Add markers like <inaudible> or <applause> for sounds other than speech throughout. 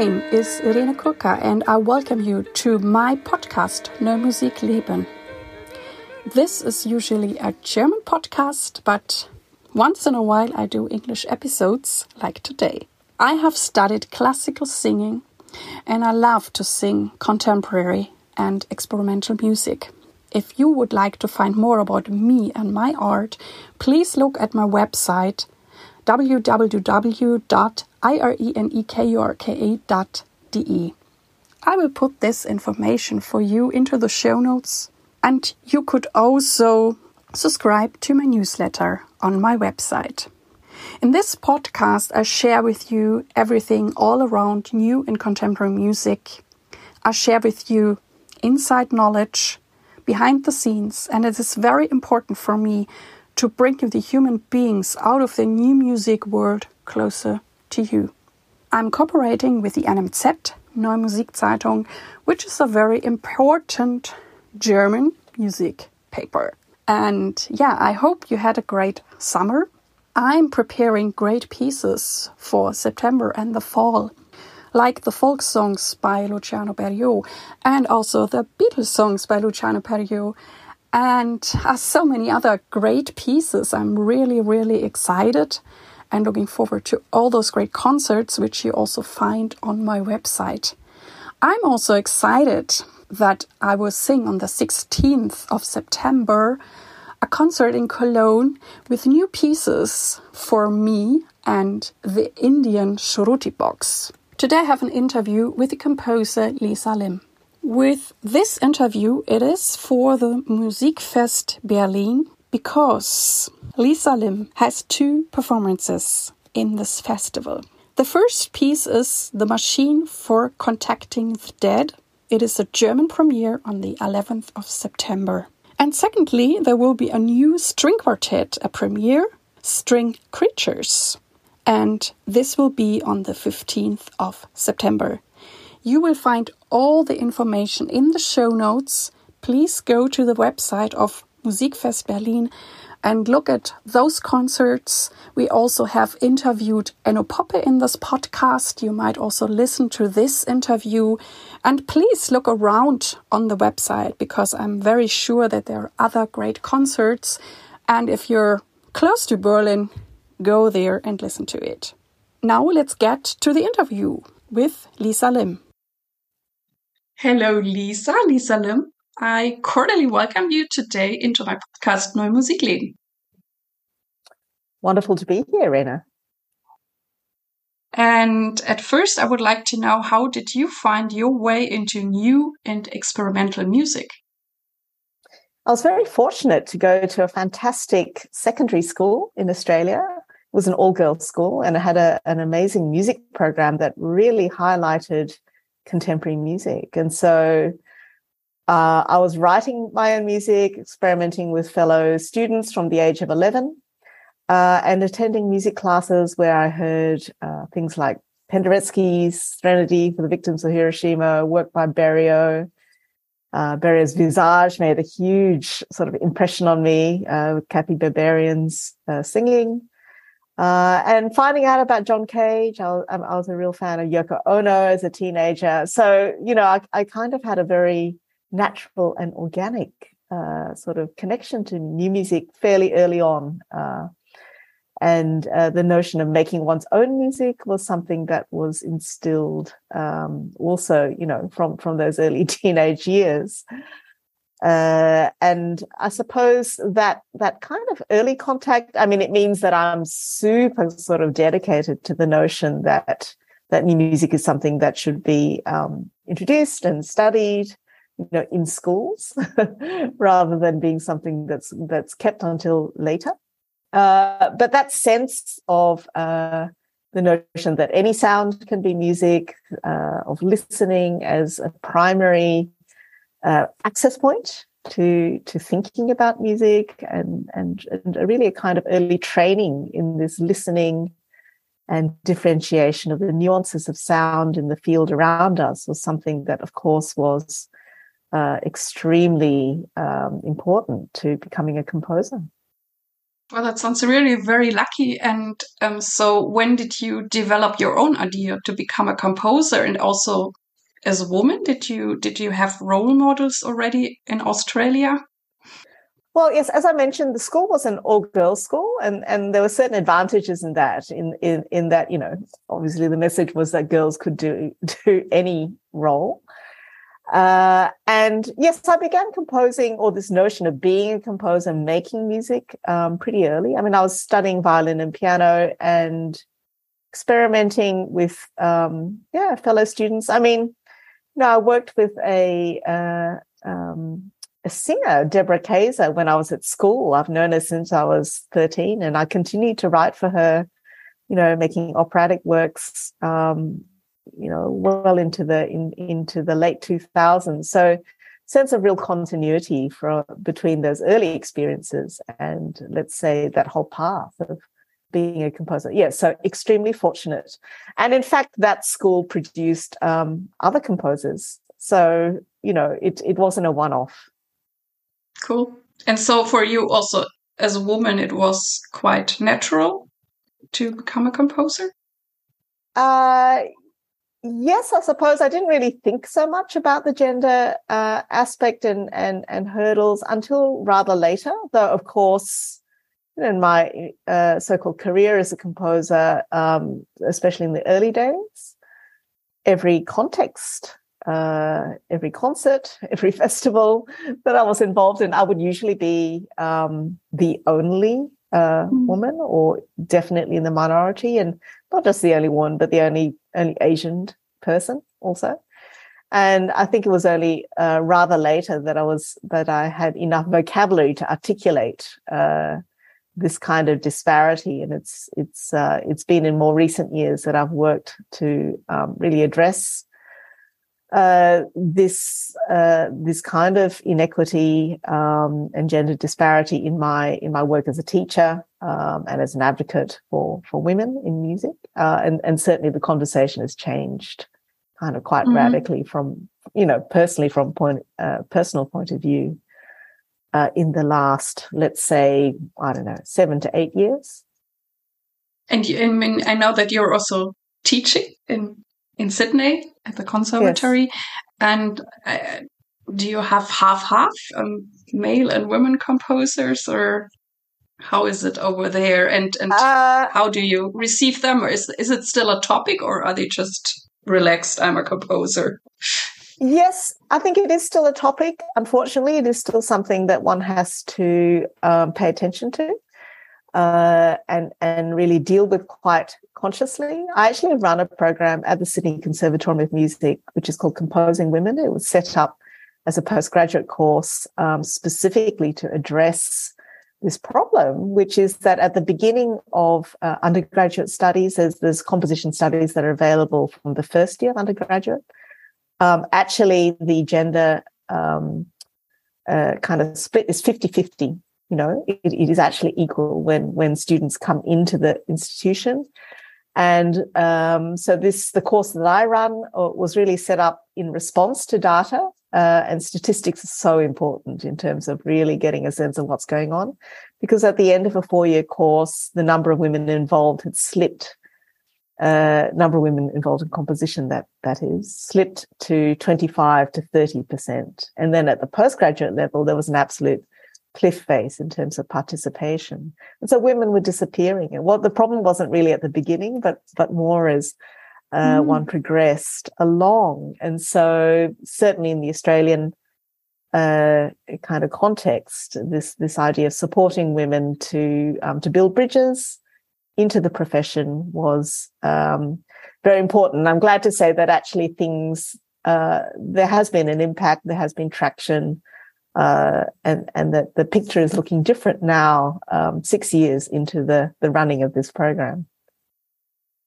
name is Irene Kurka, and I welcome you to my podcast, Neue Musik Leben. This is usually a German podcast, but once in a while I do English episodes like today. I have studied classical singing and I love to sing contemporary and experimental music. If you would like to find more about me and my art, please look at my website www.irenekurka.de. I will put this information for you into the show notes, and you could also subscribe to my newsletter on my website. In this podcast, I share with you everything all around new and contemporary music. I share with you inside knowledge behind the scenes, and it is very important for me to bring the human beings out of the new music world closer to you. I'm cooperating with the NMZ, Neue Musikzeitung, which is a very important German music paper. And yeah, I hope you had a great summer. I'm preparing great pieces for September and the fall, like the folk songs by Luciano Berio and also the Beatles songs by Luciano Berio and so many other great pieces. I'm really, really excited and looking forward to all those great concerts, which you also find on my website. I'm also excited that I will sing on the 16th of September a concert in Cologne with new pieces for me and the Indian Shruti box. Today I have an interview with the composer Liza Lim. With this interview, it is for the Musikfest Berlin because Liza Lim has two performances in this festival. The first piece is The Machine for Contacting the Dead. It is a German premiere on the 11th of September. And secondly, there will be a new string quartet, a premiere, String Creatures. And this will be on the 15th of September. You will find all the information in the show notes. Please go to the website of Musikfest Berlin and look at those concerts. We also have interviewed Enno Poppe in this podcast. You might also listen to this interview. And please look around on the website because I'm very sure that there are other great concerts. And if you're close to Berlin, go there and listen to it. Now let's get to the interview with Liza Lim. Hello, Liza, Liza Lim. I cordially welcome you today into my podcast Neue Musik Leben. Wonderful to be here, Rena. And at first, I would like to know how did you find your way into new and experimental music? I was very fortunate to go to a fantastic secondary school in Australia. It was an all girls school and it had a, an amazing music program that really highlighted contemporary music. And so uh, I was writing my own music, experimenting with fellow students from the age of 11, uh, and attending music classes where I heard uh, things like Penderecki's Threnody for the Victims of Hiroshima, work by Berio. Uh, Berio's Visage made a huge sort of impression on me uh, with Cathy Berberian's uh, singing. Uh, and finding out about John Cage, I was, I was, a real fan of Yoko Ono as a teenager. So, you know, I, I kind of had a very natural and organic uh, sort of connection to new music fairly early on. Uh, and uh, the notion of making one's own music was something that was instilled um, also, you know, from from those early <laughs> teenage years. Uh, and I suppose that that kind of early contact, I mean, it means that I'm super sort of dedicated to the notion that that new music is something that should be um, introduced and studied, you know, in schools, <laughs> rather than being something that's that's kept until later. Uh, but that sense of uh, the notion that any sound can be music, uh, of listening as a primary uh, access point to to thinking about music and, and and really a kind of early training in this listening and differentiation of the nuances of sound in the field around us was something that of course was uh, extremely um, important to becoming a composer Well, that sounds really very lucky. And um, so, when did you develop your own idea to become a composer? And also, as a woman, did you did you have role models already in Australia? Well, yes, as I mentioned, the school was an all girls school, and, and there were certain advantages in that. In, in in that, you know, obviously the message was that girls could do <laughs> do any role. Uh, and yes, I began composing, or this notion of being a composer, making music, um, pretty early. I mean, I was studying violin and piano and experimenting with, um, yeah, fellow students. I mean, know, I worked with a uh, um, a singer, Deborah Kayser, when I was at school. I've known her since I was thirteen, and I continued to write for her. You know, making operatic works um, you know well into the in, into the late 2000s so sense of real continuity for between those early experiences and let's say that whole path of being a composer. Yeah so extremely fortunate. And in fact that school produced um, other composers. So you know it, it wasn't a one-off. Cool. And so for you also as a woman it was quite natural to become a composer? Uh yes, I suppose. I didn't really think so much about the gender uh, aspect and, and and hurdles until rather later. Though, of course, in my uh, so-called career as a composer, um, especially in the early days, every context, uh, every concert, <laughs> every festival that I was involved in, I would usually be um, the only uh, mm. woman, or definitely in the minority, and not just the only one, but the only only Asian person also. And I think it was only uh, rather later that I was that I had enough vocabulary to articulate uh, this kind of disparity. And it's it's uh, it's been in more recent years that I've worked to um, really address uh, this uh, this kind of inequity um, and gender disparity in my in my work as a teacher um, and as an advocate for for women in music, uh, and and certainly the conversation has changed kind of quite mm-hmm. radically from you know personally from point uh, personal point of view uh, in the last let's say I don't know seven to eight years. And you, I mean, I know that you're also teaching in in Sydney at the conservatory. Yes. And uh, do you have half half um, male and women composers, or how is it over there? And and uh, how do you receive them, or is is it still a topic, or are they just relaxed? I'm a composer. Yes, I think it is still a topic. Unfortunately, it is still something that one has to um, pay attention to uh, and and really deal with quite consciously. I actually run a program at the Sydney Conservatorium of Music, which is called Composing Women. It was set up as a postgraduate course um, specifically to address this problem, which is that at the beginning of uh, undergraduate studies, there's, there's composition studies that are available from the first year of undergraduate. Um, actually, the gender um, uh, kind of split is 50 50 you know it, it is actually equal when when students come into the institution. And um, so this the course that i run uh, was really set up in response to data uh, and statistics is so important in terms of really getting a sense of what's going on. Because at the end of a four-year course the number of women involved had slipped uh, number of women involved in composition that that is slipped to 25 to 30 percent and then at the postgraduate level there was an absolute cliff face in terms of participation. And so women were disappearing. And what the problem wasn't really at the beginning, but but more as uh, mm. one progressed along. And so certainly in the Australian uh, kind of context, this this idea of supporting women to um, to build bridges into the profession was um, very important. I'm glad to say that actually things uh, there has been an impact, there has been traction uh, and and that the picture is looking different now, um, six years into the the running of this program.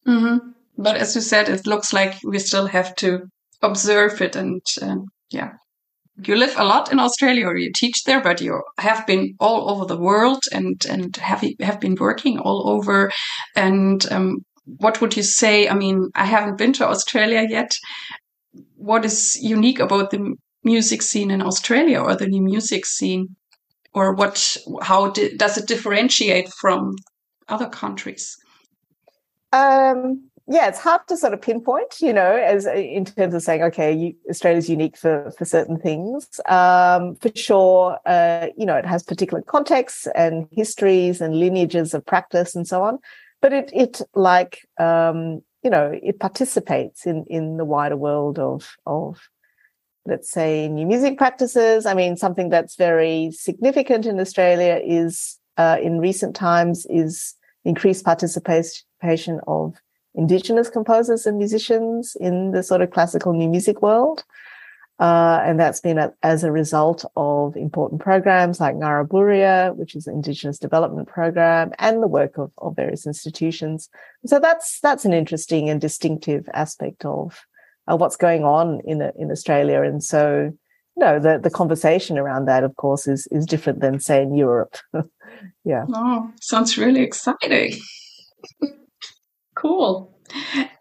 Mm-hmm. But as you said, it looks like we still have to observe it, and um, yeah, you live a lot in Australia, or you teach there, but you have been all over the world and and have have been working all over. And um, what would you say? I mean, I haven't been to Australia yet. What is unique about the music scene in Australia or the new music scene? or what? How does it differentiate from other countries? Um, yeah, it's hard to sort of pinpoint, you know, as uh, in terms of saying, okay, you, Australia's unique for for certain things. Um, for sure, uh, you know, it has particular contexts and histories and lineages of practice and so on. But it it like um, you know, it participates in in the wider world of of let's say new music practices. I mean, something that's very significant in Australia is uh, in recent times is increased participation of indigenous composers and musicians in the sort of classical new music world. Uh, and that's been a, as a result of important programs like Ngarra-Burria, which is an Indigenous development program, and the work of, of various institutions. So that's that's an interesting and distinctive aspect of uh, what's going on in in Australia. And so, you know, the the conversation around that, of course, is is different than say in Europe. <laughs> yeah. Oh, sounds really exciting. <laughs> Cool.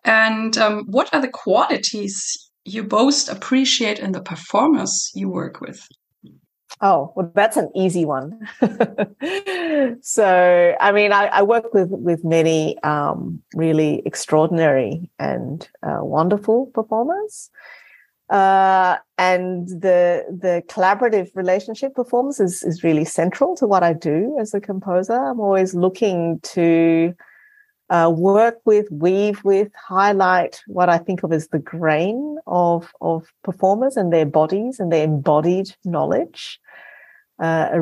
And um, what are the qualities you most appreciate in the performers you work with? Oh, well, that's an easy one. <laughs> so, I mean, I, I, work with with many um, really extraordinary and uh, wonderful performers, uh, and the the collaborative relationship performance is is really central to what I do as a composer. I'm always looking to uh, work with, weave with, highlight what I think of as the grain of, of performers and their bodies and their embodied knowledge. Uh, a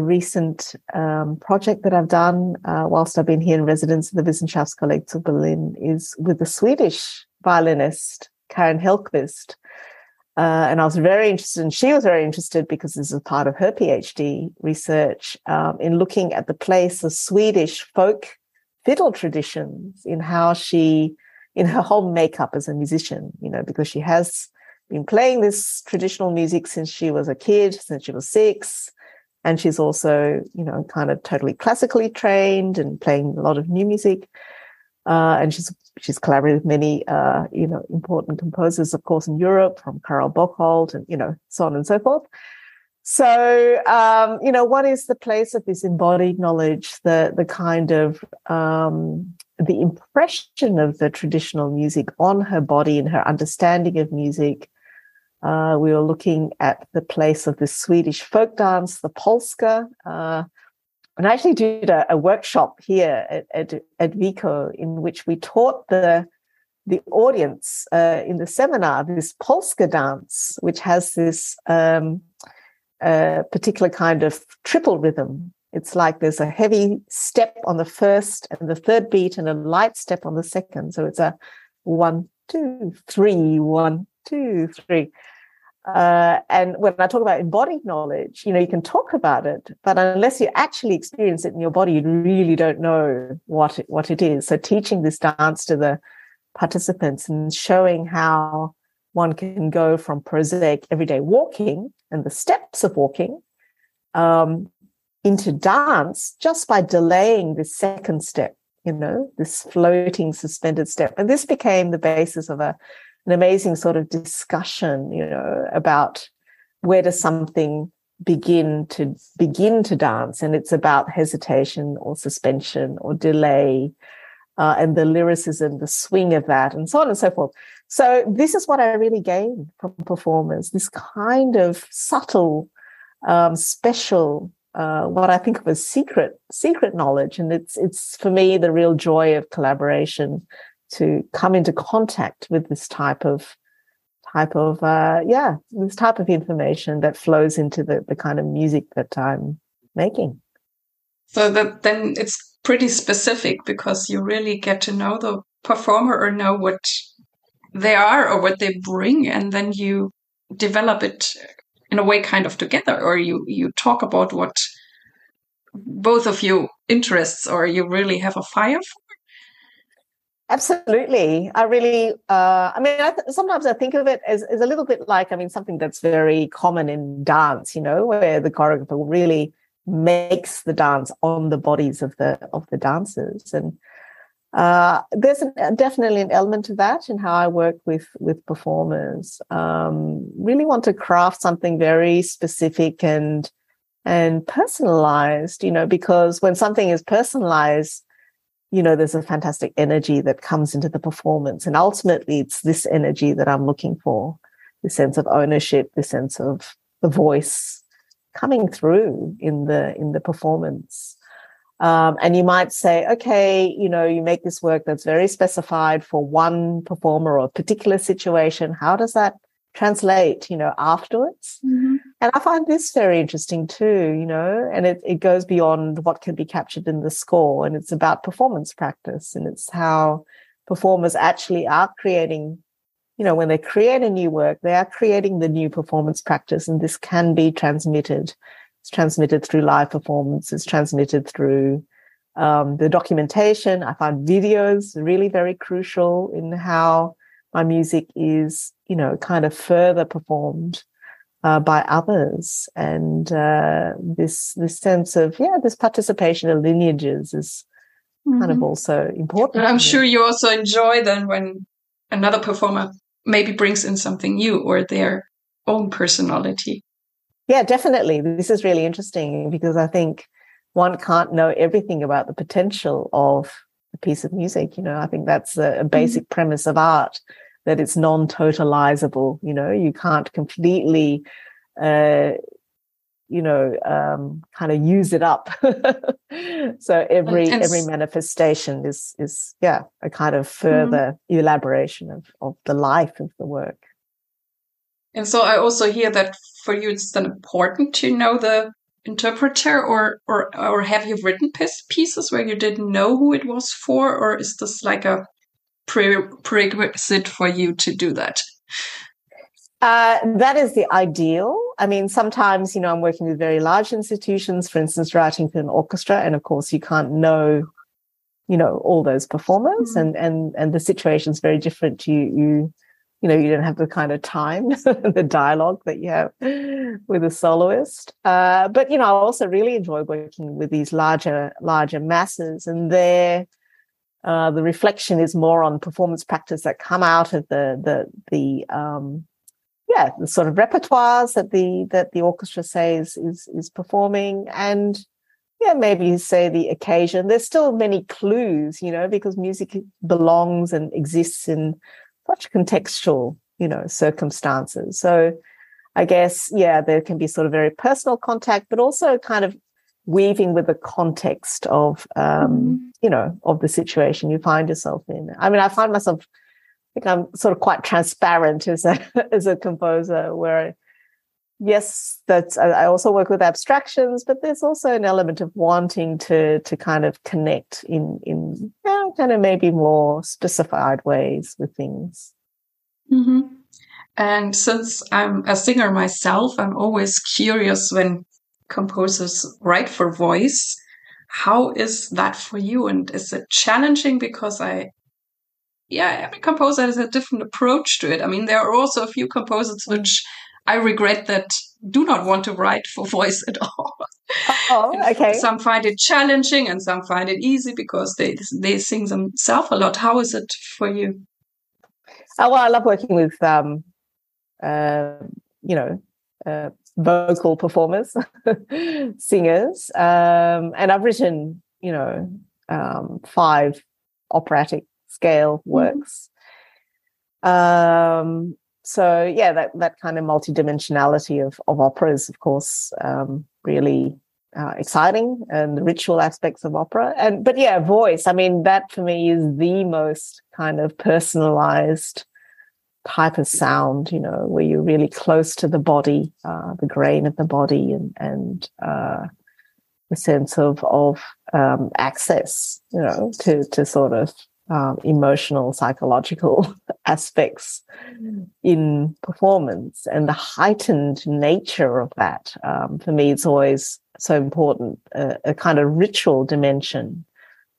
um, project that I've done uh, whilst I've been here in residence at the Wissenschaftskolleg of Berlin is with the Swedish violinist Karin Hellqvist. Uh, and I was very interested, and she was very interested because this is part of her PhD research um, in looking at the place of Swedish folk fiddle traditions in how she, in her whole makeup as a musician, you know, because she has been playing this traditional music since she was a kid, since she was six. And she's also, you know, kind of totally classically trained and playing a lot of new music. Uh, and she's she's collaborated with many, uh, you know, important composers, of course, in Europe, from Carola Bauckholt and you know, so on and so forth. So, um, you know, what is the place of this embodied knowledge, the the kind of um, the impression of the traditional music on her body and her understanding of music? Uh, we were looking at the place of the Swedish folk dance, the polska. Uh, and I actually did a, a workshop here at, at, at, Wiko in which we taught the the audience uh, in the seminar this polska dance, which has this um, a particular kind of triple rhythm. It's like there's a heavy step on the first and the third beat and a light step on the second. So it's a one, two, three, one, two, three. Uh, and when I talk about embodied knowledge, you know, you can talk about it, but unless you actually experience it in your body, you really don't know what it, what it is. So teaching this dance to the participants and showing how one can go from prosaic everyday walking and the steps of walking um, into dance just by delaying the second step, you know, this floating suspended step. And this became the basis of a, an amazing sort of discussion, you know, about where does something begin to begin to dance and it's about hesitation or suspension or delay uh, and the lyricism the swing of that and so on and so forth so this is what I really gain from performers, this kind of subtle, um, special, uh, what I think of as secret, secret knowledge. And it's, it's for me, the real joy of collaboration to come into contact with this type of, type of, uh, yeah, this type of information that flows into the, the kind of music that I'm making. So that then it's pretty specific because you really get to know the performer or know what they are or what they bring and then you develop it in a way kind of together or you you talk about what both of you interests or you really have a fire for. Absolutely. I really uh, i mean I th- sometimes i think of it as, as a little bit like i mean something that's very common in dance you know where the choreographer really makes the dance on the bodies of the of the dancers. And uh, there's an, definitely an element to that in how I work with with performers. Um, really want to craft something very specific and and personalized, you know, because when something is personalized, you know, there's a fantastic energy that comes into the performance. And ultimately, it's this energy that I'm looking for the sense of ownership, the sense of the voice coming through in the in the performance. Um, and you might say, okay, you know, you make this work that's very specified for one performer or a particular situation. How does that translate, you know, afterwards? Mm-hmm. And I find this very interesting too, you know, and it, it goes beyond what can be captured in the score and it's about performance practice and it's how performers actually are creating, you know, when they create a new work, they are creating the new performance practice and this can be transmitted it's transmitted through live performance. It's transmitted through um, the documentation. I find videos really very crucial in how my music is, you know, kind of further performed uh, by others, and uh, this this sense of yeah, this participation of lineages is mm-hmm. kind of mm-hmm. also important. And I'm sure you also enjoy then when another performer maybe brings in something new or their own personality. Yeah, definitely. This is really interesting because I think one can't know everything about the potential of a piece of music. You know, I think that's a, mm-hmm. basic mm-hmm. premise of art that it's non-totalizable. You know, you can't completely, uh, you know, um, kind of use it up. <laughs> so every and, every manifestation is is yeah a kind of mm-hmm. further mm-hmm. elaboration of of the life of the work. And so I also hear that for you it's then important to know the interpreter or or or have you written pieces where you didn't know who it was for or is this like a pre- prerequisite for you to do that uh, that is the ideal. I mean, sometimes, you know, I'm working with very large institutions, for instance, writing for an orchestra, and of course, you can't know, you know, all those performers, mm-hmm. and and and the situation is very different. You you you know, you don't have the kind of time, <laughs> the dialogue that you have with a soloist. Uh, but you know, I also really enjoy working with these larger, larger masses, and there, uh, the reflection is more on performance practice that come out of the the the um, yeah, the sort of repertoires that the that the orchestra says is is performing, and yeah, maybe say the occasion. There's still many clues, you know, because music belongs and exists in such contextual, you know, circumstances. So I guess, yeah, there can be sort of very personal contact, but also kind of weaving with the context of, um, mm-hmm. you know, of the situation you find yourself in. I mean, I find myself, I think I'm sort of quite transparent as a, <laughs> as a composer where, yes, that's, I also work with abstractions, but there's also an element of wanting to, to kind of connect in, in, kind of maybe more specified ways with things. Mm-hmm. And since I'm a singer myself, I'm always curious when composers write for voice. How is that for you? And is it challenging? Because I, yeah, every composer has a different approach to it. I mean, there are also a few composers which I regret that do not want to write for voice at all. Oh, <laughs> okay. some find it challenging and some find it easy because they they sing themselves a lot. How is it for you? Oh, well, I love working with um, uh, you know, uh, vocal performers, <laughs> singers, um, and I've written, you know, um, five operatic scale mm-hmm. works. Mm-hmm. Um, so yeah, that that kind of multidimensionality of of opera is, of course, um, really uh, exciting, and the ritual aspects of opera. And but yeah, voice. I mean, that for me is the most kind of personalized type of sound. You know, where you're really close to the body, uh, the grain of the body, and and uh, the sense of of um, access. You know, to to sort of um, emotional, psychological <laughs> aspects in performance and the heightened nature of that. Um, for me, it's always so important, uh, a kind of ritual dimension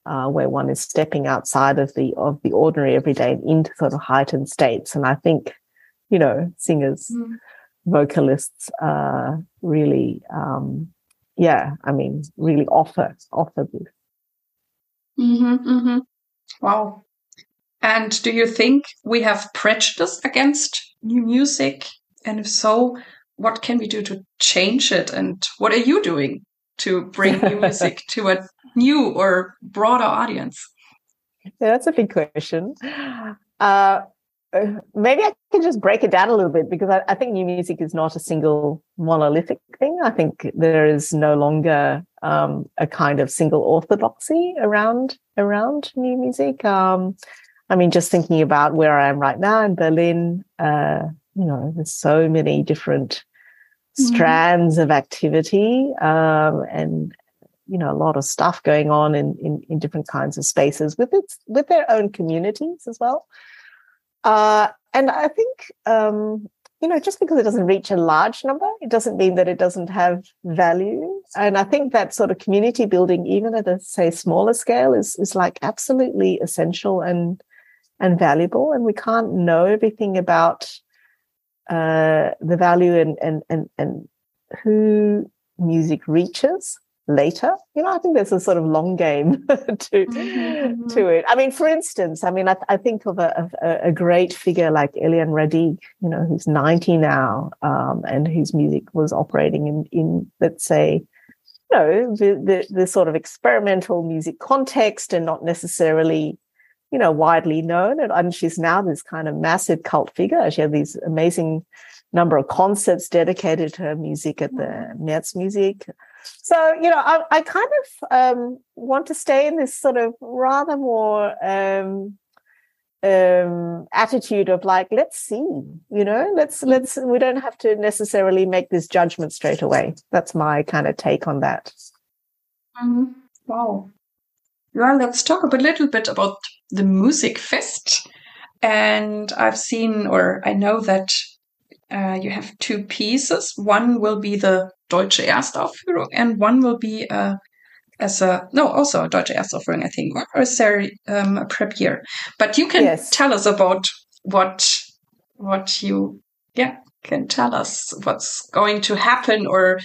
uh, where one is stepping outside of the of the ordinary everyday into sort of heightened states. And I think, you know, singers, mm. vocalists, uh, really, um, yeah, I mean, really offer offer this. Mm-hmm, mm-hmm. Wow. And do you think we have prejudice against new music? And if so, what can we do to change it? And what are you doing to bring new <laughs> music to a new or broader audience? Yeah, that's a big question. Uh, uh, maybe I can just break it down a little bit because I, I, think new music is not a single monolithic thing. I think there is no longer um, a kind of single orthodoxy around around new music. Um, I mean, just thinking about where I am right now in Berlin, uh, you know, there's so many different mm-hmm. strands of activity um, and you know a lot of stuff going on in, in, in different kinds of spaces with its with their own communities as well. Uh, and I think, um, you know, just because it doesn't reach a large number, it doesn't mean that it doesn't have value. And I think that sort of community building, even at a say smaller scale, is is like absolutely essential and and valuable. And we can't know everything about uh, the value and and and and who music reaches later. You know, I think there's a sort of long game <laughs> to mm-hmm. to it. I mean, for instance, I mean, I, I think of a, a, a, great figure like Eliane Radigue, you know, who's 90 now, um, and whose music was operating in, in let's say, you know, the, the, the sort of experimental music context and not necessarily, you know, widely known. And, and she's now this kind of massive cult figure. She had these amazing number of concerts dedicated to her music at the mm-hmm. Märzmusik. So, you know, I, I kind of um, want to stay in this sort of rather more um, um, attitude of like, let's see, you know, let's, let's, we don't have to necessarily make this judgment straight away. That's my kind of take on that. Mm-hmm. Wow. Well, let's talk a little bit about the Musikfest. And I've seen, or I know that uh, you have two pieces. One will be the Deutsche Erstaufführung, and one will be uh, as a no, also a Deutsche Erstaufführung, I think, or, is there um, a premiere? But you can yes. tell us about what what you yeah can tell us what's going to happen or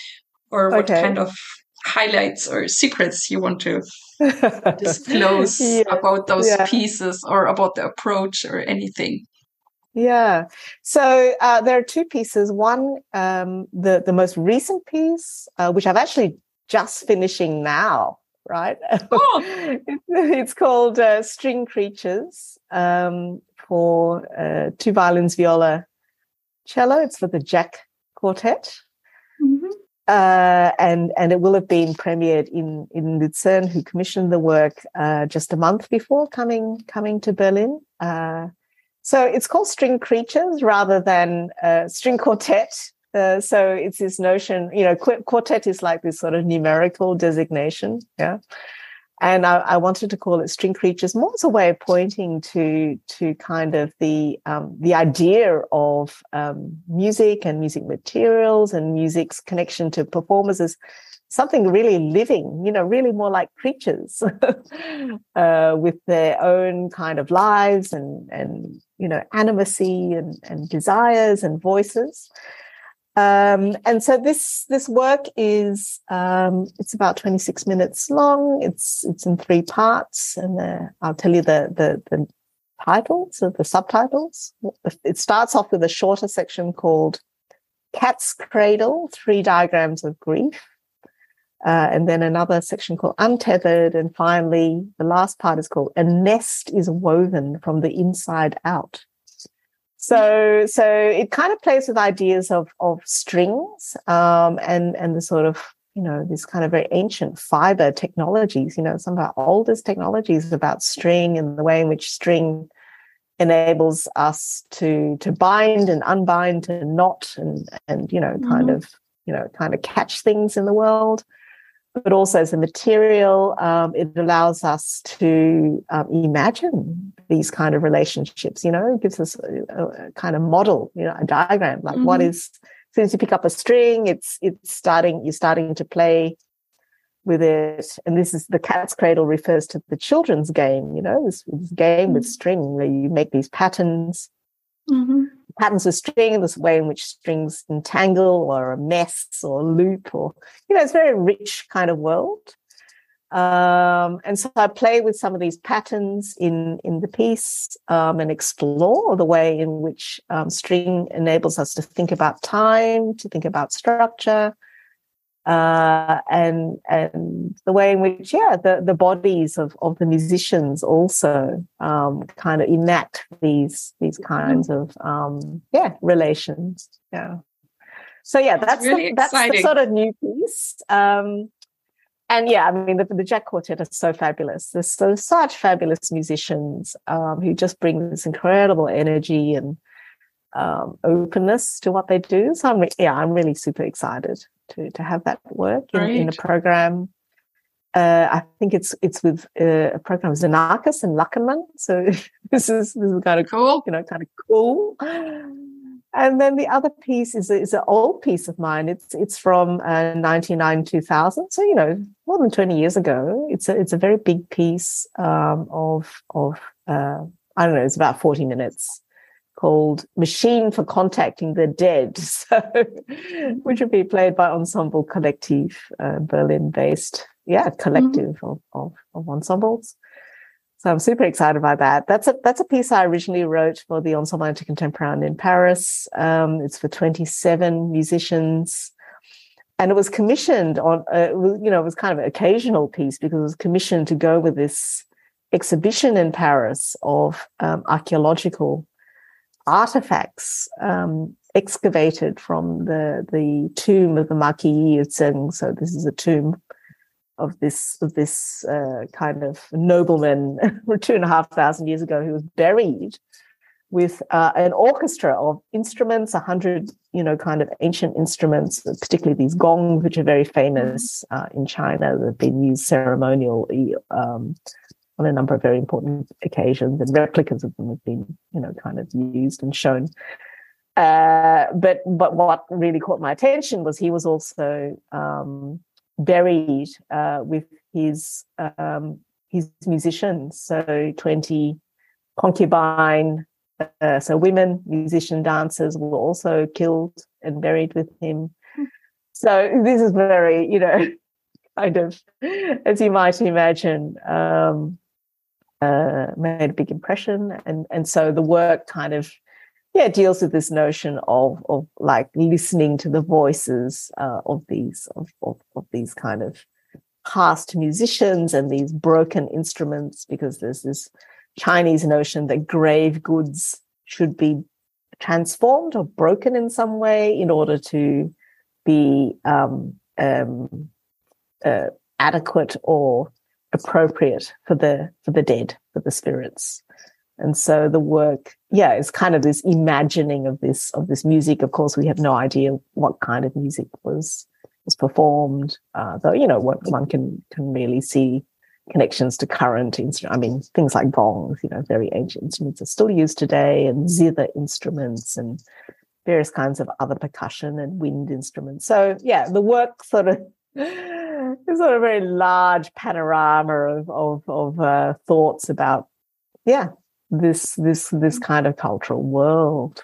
or what okay. kind of highlights or secrets you want to <laughs> disclose yeah. about those yeah. pieces or about the approach or anything. Yeah. So uh, there are two pieces. One, um, the the most recent piece, uh, which I'm actually just finishing now. Right. Oh. <laughs> it's called uh, String Creatures um, for uh, two violins, viola, cello. It's for the Jack Quartet. Mm-hmm. Uh, and and it will have been premiered in in Luzern, who commissioned the work uh, just a month before coming coming to Berlin. So it's called string creatures rather than uh, string quartet. Uh, so it's this notion, you know, qu- quartet is like this sort of numerical designation. Yeah. And I, I, wanted to call it string creatures more as a way of pointing to to kind of the um, the idea of um, music and music materials and music's connection to performers as something really living, you know, really more like creatures <laughs> uh, with their own kind of lives and, and you know, animacy and, and desires and voices. Um, and so this this work is um, it's about 26 minutes long. It's it's in three parts, and I'll tell you the the, the titles or the subtitles. It starts off with a shorter section called "Cat's Cradle: Three Diagrams of Grief." Uh, and then another section called untethered. And finally, the last part is called a nest is woven from the inside out. So, so it kind of plays with ideas of, of strings, um, and, and the sort of, you know, this kind of very ancient fiber technologies, you know, some of our oldest technologies about string and the way in which string enables us to, to bind and unbind, to knot and, and, you know, kind mm-hmm. of, you know, kind of catch things in the world but also as a material, um, it allows us to um, imagine these kind of relationships. You know, it gives us a, a kind of model, you know, a diagram. Like, mm-hmm. what is as soon as you pick up a string, it's it's starting. You're starting to play with it, and this is the cat's cradle refers to the children's game. You know, this, this game mm-hmm. with string where you make these patterns. Mm-hmm patterns of string, this way in which strings entangle or a mess or loop or, you know, it's a very rich kind of world. Um, and so I play with some of these patterns in, in the piece um, and explore the way in which um, string enables us to think about time, to think about structure, uh, and and the way in which yeah the, the bodies of, of the musicians also um, kind of enact these these kinds of um, yeah relations. Yeah. So yeah that's that's, really the, that's the sort of new piece. Um, and yeah, I mean, the, the Jack Quartet is so fabulous. There's so such fabulous musicians um, who just bring this incredible energy and um, openness to what they do. So I'm, yeah, I'm really super excited to to have that work in, in a program. Uh, I think it's it's with uh, a program Xenakis and Lachenmann. So <laughs> this is this is kind of cool, you know, kind of cool. And then the other piece is is an old piece of mine. It's it's from uh, 99 2000, so you know more than 20 years ago. It's a it's a very big piece um, of of uh, I don't know. It's about 40 minutes called Machine for Contacting the Dead, <laughs> so which will be played by Ensemble Kollectiv, uh, Berlin-based, yeah, collective mm-hmm. of, of, of ensembles. So I'm super excited by that. That's a that's a piece I originally wrote for the Ensemble Contemporain in Paris. Um, it's for 27 musicians, and it was commissioned on. Uh, you know, it was kind of an occasional piece because it was commissioned to go with this exhibition in Paris of um, archaeological artifacts um, excavated from the the tomb of the Marquis Yizeng. So this is a tomb of this of this uh, kind of nobleman <laughs> two and a half thousand years ago who was buried with uh, an orchestra of instruments, a hundred you know kind of ancient instruments, particularly these gongs, which are very famous uh, in China. They've been used ceremonially um, on a number of very important occasions, and replicas of them have been you know kind of used and shown. Uh, but but what really caught my attention was he was also um, buried uh, with his um, his musicians. So twenty concubine, uh, so women musician dancers were also killed and buried with him. So this is very, you know, <laughs> kind of, as you might imagine, um, uh, made a big impression, and and so the work kind of yeah deals with this notion of of like listening to the voices uh, of these of, of, of these kind of past musicians and these broken instruments because there's this Chinese notion that grave goods should be transformed or broken in some way in order to be um, um, uh, adequate or appropriate for the for the dead for the spirits and so the work, yeah, is kind of this imagining of this of this music. Of course, we have no idea what kind of music was was performed. Uh, though you know, one, one can can really see connections to current instruments. I mean, things like gongs, you know, very ancient instruments are still used today, and zither instruments and various kinds of other percussion and wind instruments. So yeah, the work sort of is sort of a very large panorama of of, of uh, thoughts about yeah this this this kind of cultural world.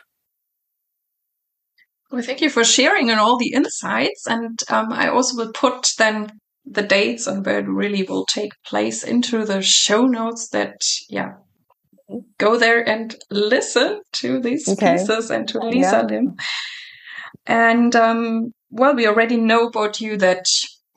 Well, thank you for sharing and all the insights. And um, I also will put then the dates and where it really will take place into the show notes that, yeah, go there and listen to these okay. pieces and to Liza yeah. Lim. And, um, well, we already know about you that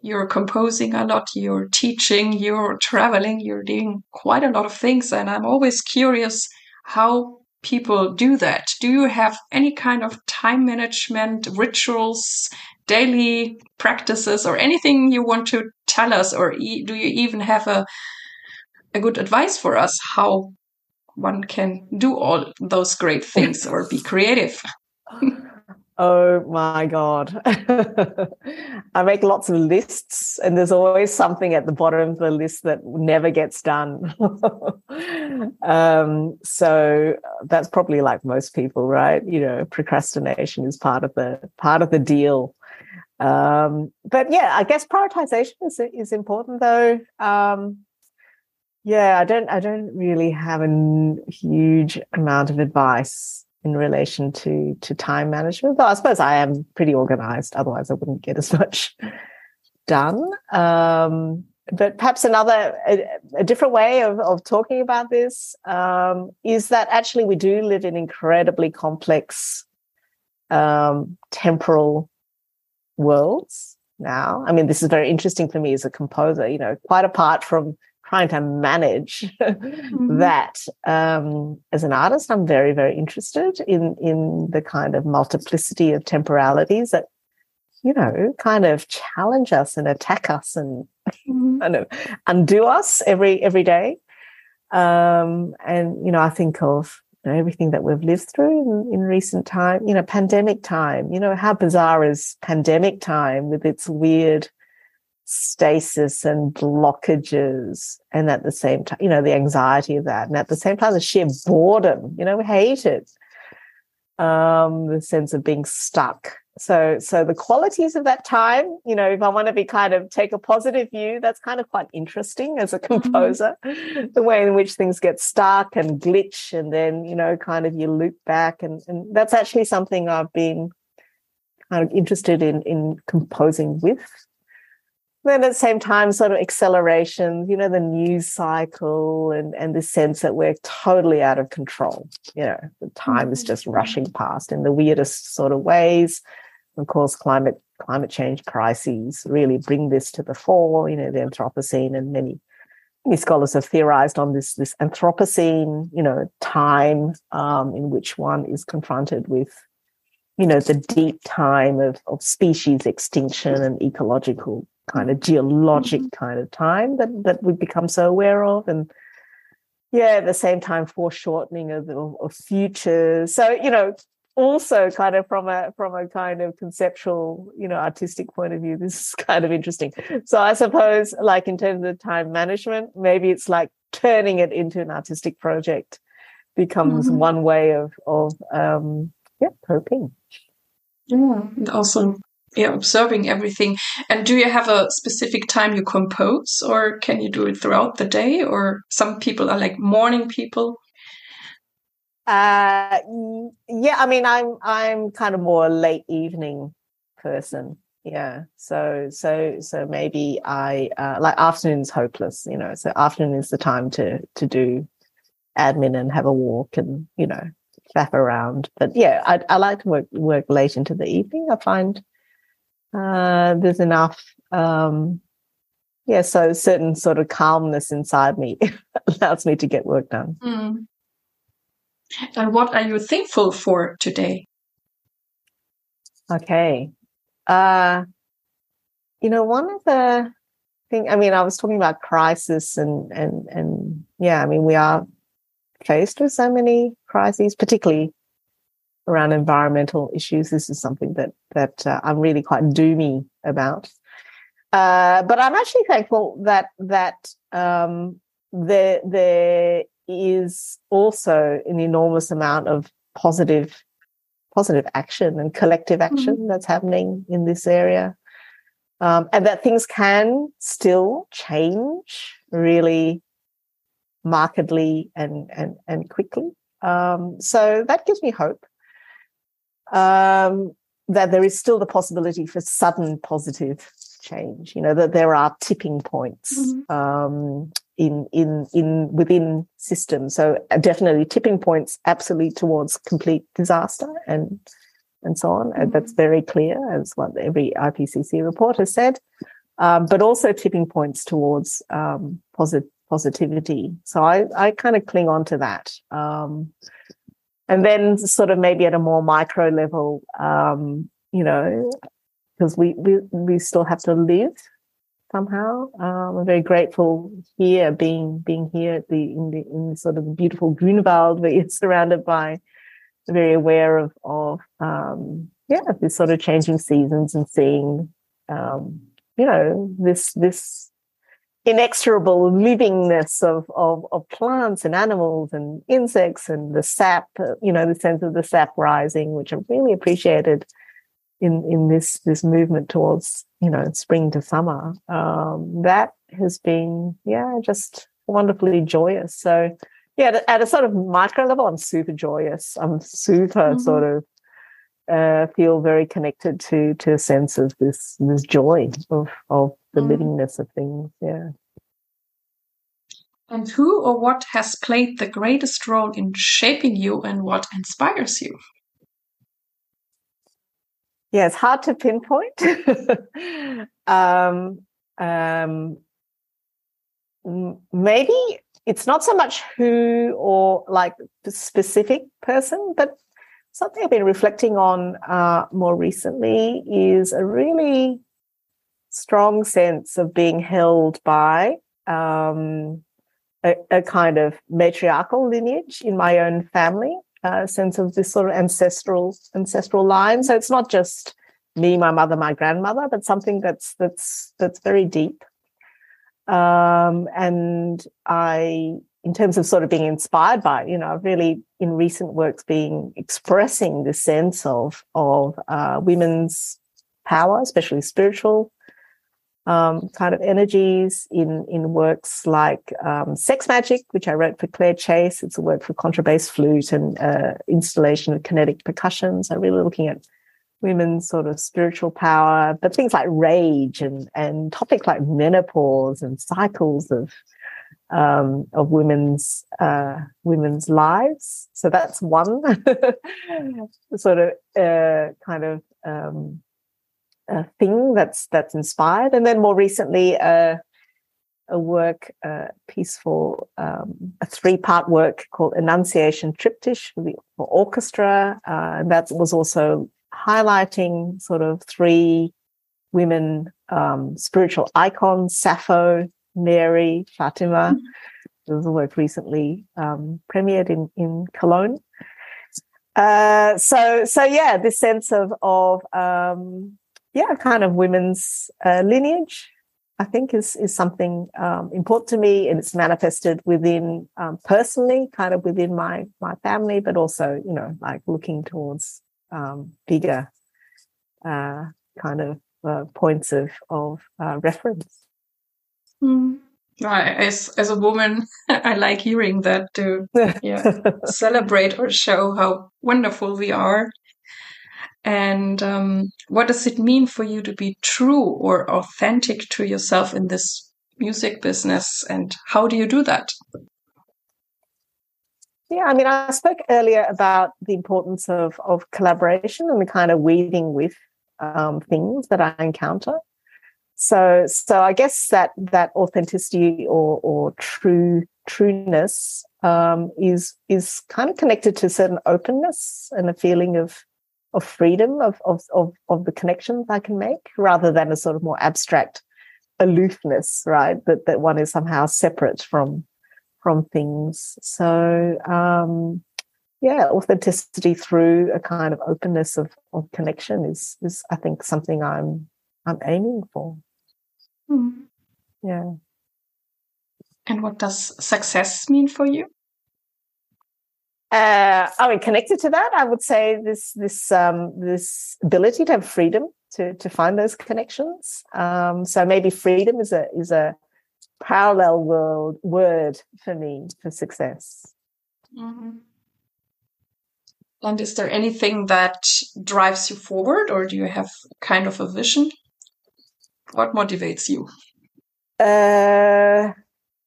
you're composing a lot, you're teaching, you're traveling, you're doing quite a lot of things. And I'm always curious how people do that. Do you have any kind of time management rituals, daily practices, or anything you want to tell us? Or do you even have a, a good advice for us how one can do all those great things or be creative? <laughs> Oh my God. <laughs> I make lots of lists, and there's always something at the bottom of the list that never gets done. <laughs> um, so that's probably like most people, right? You know, procrastination is part of the part of the deal. Um, but yeah, I guess prioritization is is important though. Um, yeah, I don't I don't really have a huge amount of advice in relation to to time management. I suppose I am pretty organized. Otherwise, I wouldn't get as <laughs> much done. Um, but perhaps another a, a, different way of, of talking about this um, is that actually we do live in incredibly complex um, temporal worlds now. I mean, this is very interesting for me as a composer, you know, quite apart from trying to manage <laughs> mm-hmm. that um, as an artist, I'm very, very interested in in the kind of multiplicity of temporalities that you know kind of challenge us and attack us and mm-hmm. kind of undo us every every day. Um, and you know, I think of you know, everything that we've lived through in, in, recent time, you know, pandemic time, you know, how bizarre is pandemic time with its weird stasis and blockages. And at the same time, you know, the anxiety of that. And at the same time, the sheer boredom, you know, we hate it. Um, the sense of being stuck so so the qualities of that time you know if i want to be kind of take a positive view that's kind of quite interesting as a mm-hmm. composer mm-hmm. the way in which things get stuck and glitch and then you know kind of you loop back and, and that's actually something i've been kind of interested in in composing with then at the same time sort of acceleration you know the news cycle and and the sense that we're totally out of control you know the time is mm-hmm. just rushing past in the weirdest sort of ways of course, climate climate change crises really bring this to the fore. You know, the Anthropocene and many many scholars have theorized on this this Anthropocene, you know, time um, in which one is confronted with, you know, the deep time of of species extinction and ecological kind of geologic mm-hmm. kind of time that that we've become so aware of and yeah at the same time foreshortening of, of, of futures so you know also kind of from a from a kind of conceptual you know artistic point of view <laughs> this is kind of interesting so i suppose like in terms of time management maybe it's like turning it into an artistic project becomes mm-hmm. one way of of um yeah coping yeah and also yeah observing everything and do you have a specific time you compose or can you do it throughout the day or some people are like morning people uh, yeah, I mean, I'm I'm kind of more late evening person. Yeah, so so so maybe I uh, like afternoons hopeless. You know, so afternoon is the time to to do admin and have a walk and you know faff around. But yeah, I I like to work work late into the evening. I find uh, there's enough. Um, yeah, so certain sort of calmness inside me <laughs> allows me to get work done. Mm. And what are you thankful for today? Okay. Uh, you know, one of the thing, I mean, I was talking about crisis and, and, and yeah, I mean, we are faced with so many crises, particularly around environmental issues. This is something that, that uh, I'm really quite doomy about. Uh, but I'm actually thankful that, that, um, there, there is also an enormous amount of positive positive action and collective action mm-hmm. that's happening in this area um, and that things can still change really markedly and and and quickly um, so that gives me hope um, that there is still the possibility for sudden positive change you know that there are tipping points mm-hmm. um, in in in within systems. So uh, definitely tipping points absolutely towards complete disaster and and so on. Mm-hmm. That's very clear, as what every IPCC report has said. Um, but also tipping points towards um, posit- positivity. So I, I kind of cling on to that. Um, and then sort of maybe at a more micro level, um, you know, because we, we, we still have to live somehow. Um, I'm very grateful here, being being here at the in the in sort of beautiful Grunewald, where you're <laughs> surrounded by, very aware of of um, yeah, this sort of changing seasons and seeing, um, you know, this this inexorable livingness of, of of plants and animals and insects and the sap, you know, the sense of the sap rising, which I really appreciated in in this this movement towards you know spring to summer. Um, that has been yeah just wonderfully joyous. So yeah at a sort of micro level i'm super joyous. I'm super mm-hmm. sort of uh, feel very connected to to a sense of this this joy of of the mm. livingness of things. Yeah. And who or what has played the greatest role in shaping you and what inspires you? Yeah, it's hard to pinpoint. <laughs> um, um, maybe it's not so much who or like the specific person, but something I've been reflecting on uh, more recently is a really strong sense of being held by um, a, a, kind of matriarchal lineage in my own family, a sense of this sort of ancestral ancestral line. So it's not just me, my mother, my grandmother, but something that's that's that's very deep. Um, and I, in terms of sort of being inspired by, you know, really in recent works being expressing the sense of of uh, women's power, especially spiritual um, kind of energies in in works like um, Sex Magic, which I wrote for Claire Chase. It's a work for contrabass flute and uh, installation of kinetic percussion. So really looking at women's sort of spiritual power, but things like rage and and topics like menopause and cycles of um, of women's uh, women's lives. So that's one <laughs> sort of uh, kind of um, thing that's that's inspired, and then more recently. Uh, a work piece for um, a three part work called Annunciation Triptych for, the, for orchestra. Uh, and that was also highlighting sort of three women um, spiritual icons Sappho, Mary, Fatima. Mm-hmm. There was a work recently um, premiered in, in Cologne. Uh, so, so yeah, this sense of, of um, yeah, kind of women's uh, lineage, I think is is something um, important to me, and it's manifested within um, personally, kind of within my my family, but also you know like looking towards um, bigger uh, kind of uh, points of of uh, reference. Mm. As as a woman, <laughs> I like hearing that to yeah, <laughs> celebrate or show how wonderful we are. And um, what does it mean for you to be true or authentic to yourself in this music business? And how do you do that? Yeah, I mean, I spoke earlier about the importance of of collaboration and the kind of weaving with um, things that I encounter. So, so I guess that that authenticity or or true trueness um, is is kind of connected to certain openness and a feeling of of freedom of of of, of the connections I can make, rather than a sort of more abstract aloofness, right? That that one is somehow separate from from things. So um, yeah, authenticity through a kind of openness of, of connection is is I think something I'm I'm aiming for. Mm. Yeah. And what does success mean for you? Uh, I mean, connected to that, I would say this this um, this ability to have freedom to to find those connections. Um, so maybe freedom is a is a parallel world word for me for success. Mm-hmm. And is there anything that drives you forward, or do you have kind of a vision? What motivates you? Uh,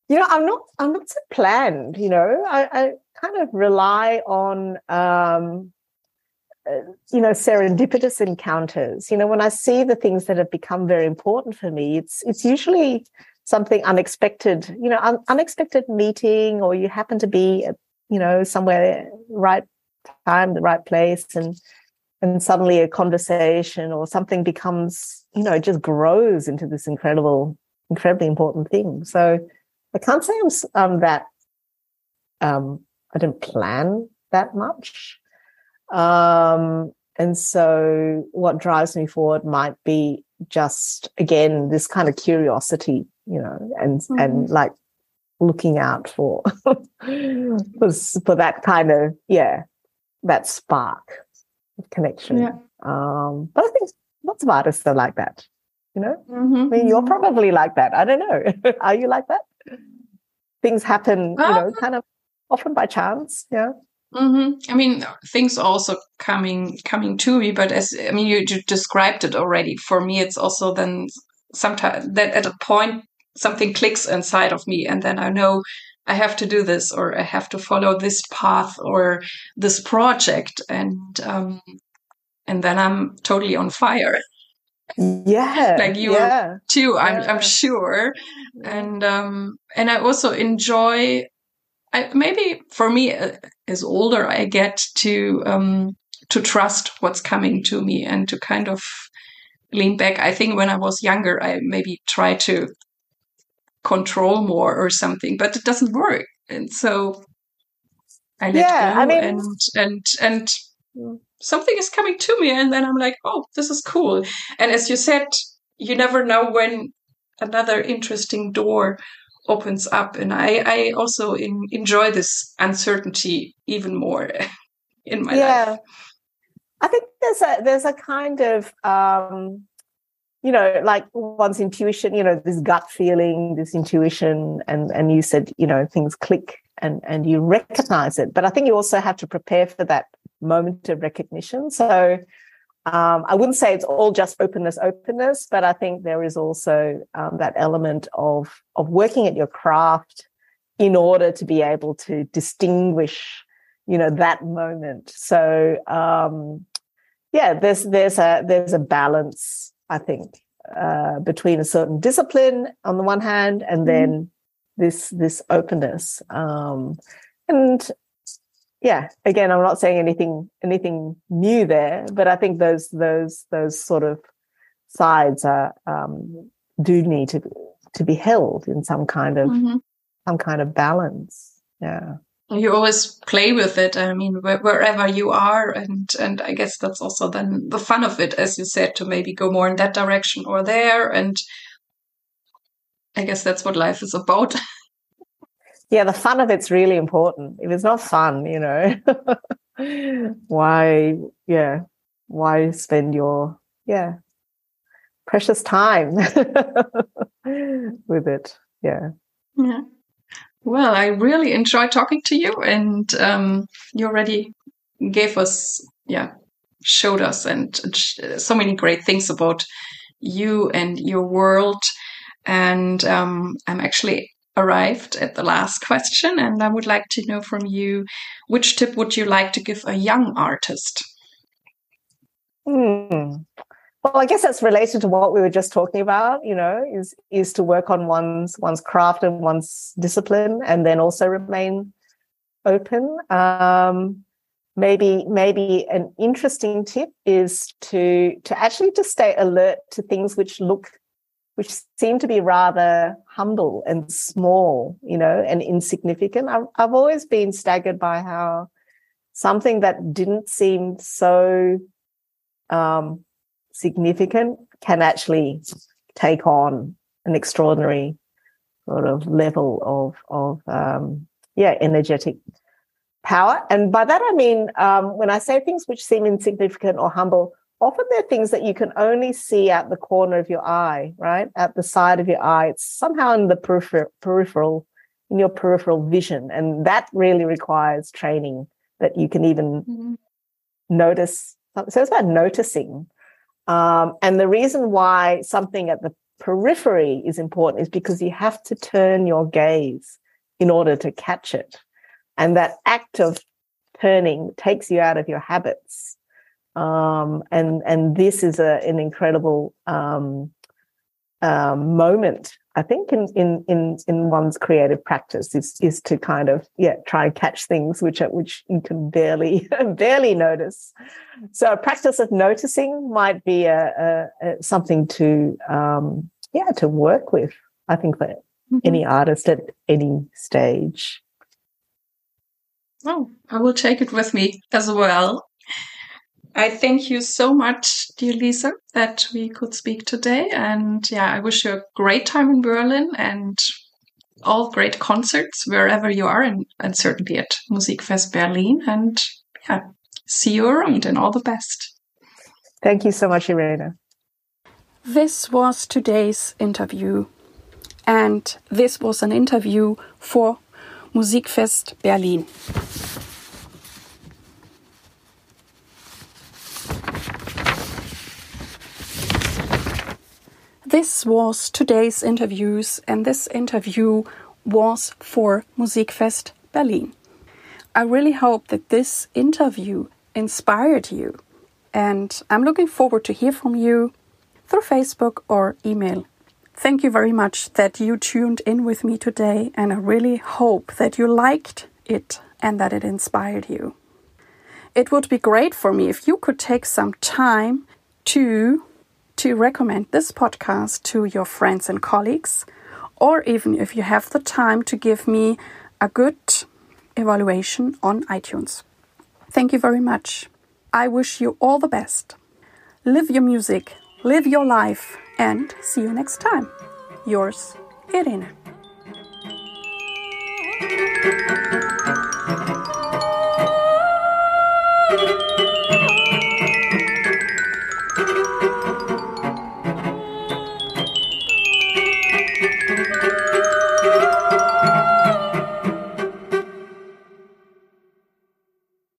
you know, I'm not. I'm not so planned. You know, I, I kind of rely on. Um, uh, you know serendipitous encounters you know when i see the things that have become very important for me it's it's usually something unexpected, you know, un- unexpected meeting, or you happen to be, you know, somewhere right time, the right place, and and suddenly a conversation or something becomes, you know, just grows into this incredible, incredibly important thing. So I can't say I'm, um, that um, I didn't plan that much. Um, and so what drives me forward might be just again this kind of curiosity you know, and mm-hmm. and like looking out for <laughs> for, for that kind of yeah, that spark of connection. Yeah. Um, but I think lots of artists are like that. You know, mm-hmm. I mean, you're mm-hmm. probably like that. I don't know. <laughs> are you like that? Things happen, you know, kind of often by chance. Yeah. Mm-hmm. I mean, things also coming coming to me, but as I mean, you, you described it already. For me, it's also then sometimes that at a point something clicks inside of me and then I know I have to do this or I have to follow this path or this project and um and then I'm totally on fire. Yeah. <laughs> like you yeah, too, I'm yeah. I'm sure. And um and I also enjoy I, maybe for me uh, as older I get to um to trust what's coming to me and to kind of lean back. I think when I was younger, I maybe tried to control more or something, but it doesn't work. And so I let Yeah, go I mean- and, and, and something is coming to me. And then I'm like, oh, this is cool. And as you said, you never know when another interesting door opens up. And I, I also in, enjoy this uncertainty even more <laughs> in my yeah. life. I think there's a there's a kind of um, you know, like one's intuition, you know, this gut feeling, this intuition, and and you said, you know, things click and and you recognize it. But I think you also have to prepare for that moment of recognition. So um, I wouldn't say it's all just openness, openness, but I think there is also um, that element of of working at your craft in order to be able to distinguish, you know, that moment. So um, yeah, there's there's a there's a balance, I think, uh, between a certain discipline on the one hand, and then this this openness. Um, and yeah, again, I'm not saying anything anything new there, but I think those those those sort of sides are um, do need to to be held in some kind of Mhm. some kind of balance. Yeah. you always play with it i mean wh- wherever you are and and i guess that's also then the fun of it as you said to maybe go more in that direction or there and i guess that's what life is about <laughs> yeah the fun of it's really important. If it's not fun you know <laughs> why yeah why spend your yeah precious time <laughs> with it? Yeah. Yeah. Well i really enjoyed talking to you and um you already gave us yeah showed us and sh- so many great things about you and your world. And um i'm actually arrived at the last question and i would like to know from you which tip would you like to give a young artist Hmm. Well, I guess that's related to what we were just talking about. You know, is is to work on one's one's craft and one's discipline, and then also remain open. Um, maybe maybe an interesting tip is to to actually just stay alert to things which look which seem to be rather humble and small, you know, and insignificant. I've, I've always been staggered by how something that didn't seem so um, significant can actually take on an extraordinary sort of level of of um, yeah energetic power. And by that I mean um, when I say things which seem insignificant or humble, often they're things that you can only see at the corner of your eye, right, at the side of your eye. It's somehow in the peripheral, peripheral in your peripheral vision, and that really requires training that you can even Mm-hmm. notice. So it's about noticing. Um, and the reason why something at the periphery is important is because you have to turn your gaze in order to catch it. And that act of turning takes you out of your habits. Um, and, and this is a, an incredible um, um, moment, I think, in, in, in, in one's creative practice is, is to kind of, yeah, try and catch things which are, which you can barely, <laughs> barely notice. So a practice of noticing might be a, a, a something to, um, yeah, to work with. I think for any artist at any stage. Oh, I will take it with me as well. I thank you so much, dear Liza, that we could speak today. And yeah, I wish you a great time in Berlin and all great concerts wherever you are, and, and certainly at Musikfest Berlin. And yeah, see you around and all the best. Thank you so much, Irene. This was today's interview. And this was an interview for Musikfest Berlin. This was today's interviews, and this interview was for Musikfest Berlin. I really hope that this interview inspired you, and I'm looking forward to hear from you through Facebook or email. Thank you very much that you tuned in with me today, and I really hope that you liked it and that it inspired you. It would be great for me if you could take some time to to recommend this podcast to your friends and colleagues, or even if you have the time to give me a good evaluation on iTunes. Thank you very much. I wish you all the best. Live your music, live your life, and see you next time. Yours, Irene.